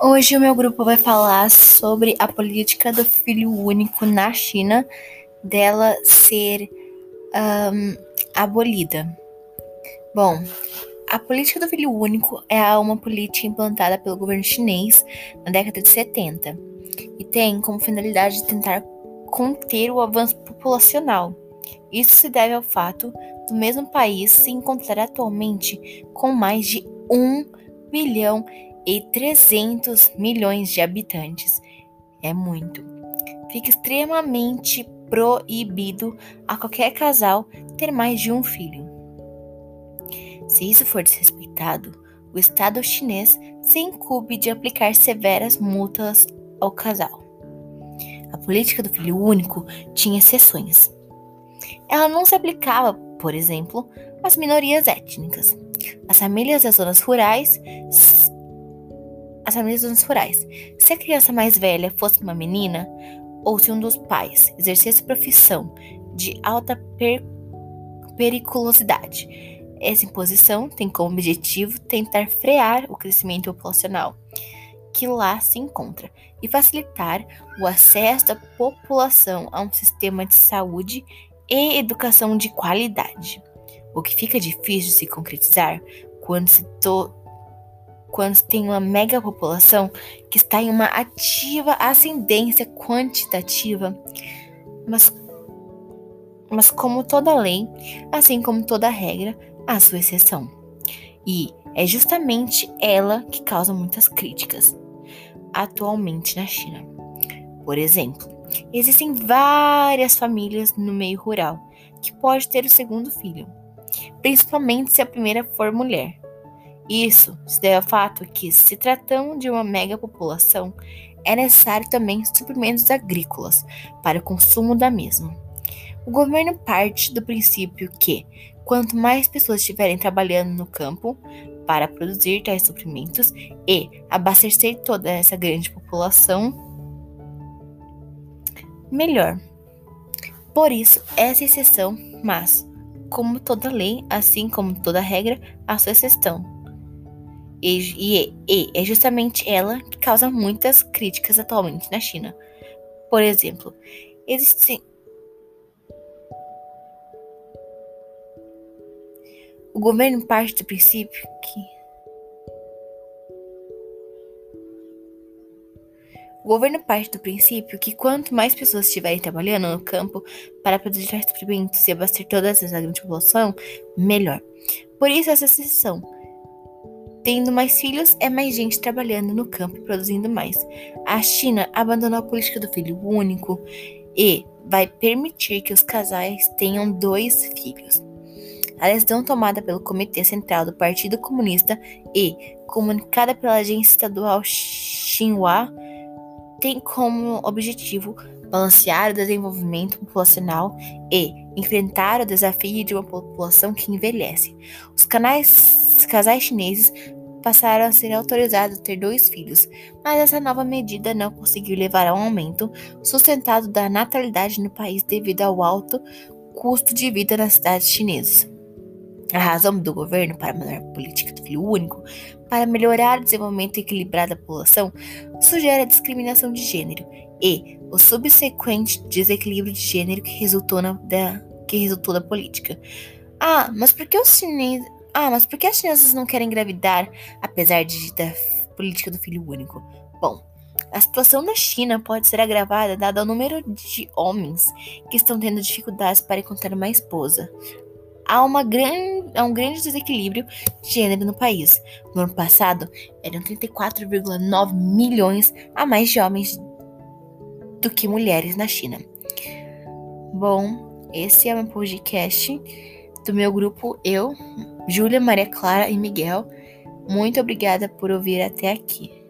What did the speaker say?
Hoje o meu grupo vai falar sobre a política do filho único na China, dela ser um, abolida. Bom, a política do filho único é uma política implantada pelo governo chinês na década de 70 e tem como finalidade tentar conter o avanço populacional. Isso se deve ao fato do mesmo país se encontrar atualmente com mais de um bilhão e 300 milhões de habitantes. É muito. Fica extremamente proibido a qualquer casal ter mais de um filho. Se isso for desrespeitado, o Estado chinês se incube de aplicar severas multas ao casal. A política do filho único tinha exceções. Ela não se aplicava, por exemplo, às minorias étnicas. As famílias das zonas rurais as famílias zonas rurais. Se a criança mais velha fosse uma menina, ou se um dos pais exercesse profissão de alta per periculosidade, essa imposição tem como objetivo tentar frear o crescimento populacional que lá se encontra e facilitar o acesso da população a um sistema de saúde e educação de qualidade. O que fica difícil de se concretizar quando se, quando tem uma mega população que está em uma ativa ascendência quantitativa, mas, mas como toda lei, assim como toda regra, há sua exceção. E é justamente ela que causa muitas críticas atualmente na China. Por exemplo, existem várias famílias no meio rural que pode ter o segundo filho, principalmente se a primeira for mulher. Isso se deve ao fato que, se tratando de uma mega população, é necessário também suprimentos agrícolas para o consumo da mesma. O governo parte do princípio que, quanto mais pessoas estiverem trabalhando no campo para produzir tais suprimentos e abastecer toda essa grande população, melhor. Por isso, essa exceção, mas, como toda lei, assim como toda regra, há sua exceção. E, e, e é justamente ela que causa muitas críticas atualmente na China. Por exemplo, existem. O governo parte do princípio que. O governo parte do princípio que quanto mais pessoas estiverem trabalhando no campo para produzir suprimentos e abastecer toda essa grande população, melhor. Por isso essa exceção Tendo mais filhos, é mais gente trabalhando no campo e produzindo mais. A China abandonou a política do filho único e vai permitir que os casais tenham dois filhos. A decisão tomada pelo Comitê Central do Partido Comunista e comunicada pela agência estadual Xinhua tem como objetivo balancear o desenvolvimento populacional e enfrentar o desafio de uma população que envelhece. Os canais casais chineses passaram a ser autorizados a ter dois filhos, mas essa nova medida não conseguiu levar a um aumento sustentado da natalidade no país devido ao alto custo de vida nas cidades chinesas. A razão do governo para a melhor política do filho único, para melhorar o desenvolvimento equilibrado da população, sugere a discriminação de gênero e o subsequente desequilíbrio de gênero que resultou, na, da, que resultou da política. Ah, mas por que os chineses ah, mas por que as crianças não querem engravidar, apesar de, da política do filho único? Bom, a situação da China pode ser agravada dado o número de homens que estão tendo dificuldades para encontrar uma esposa. Há, uma grande, há um grande desequilíbrio de gênero no país. No ano passado, eram 34,9 milhões a mais de homens do que mulheres na China. Bom, esse é o meu podcast do meu grupo Eu, Júlia, Maria Clara e Miguel. Muito obrigada por ouvir até aqui.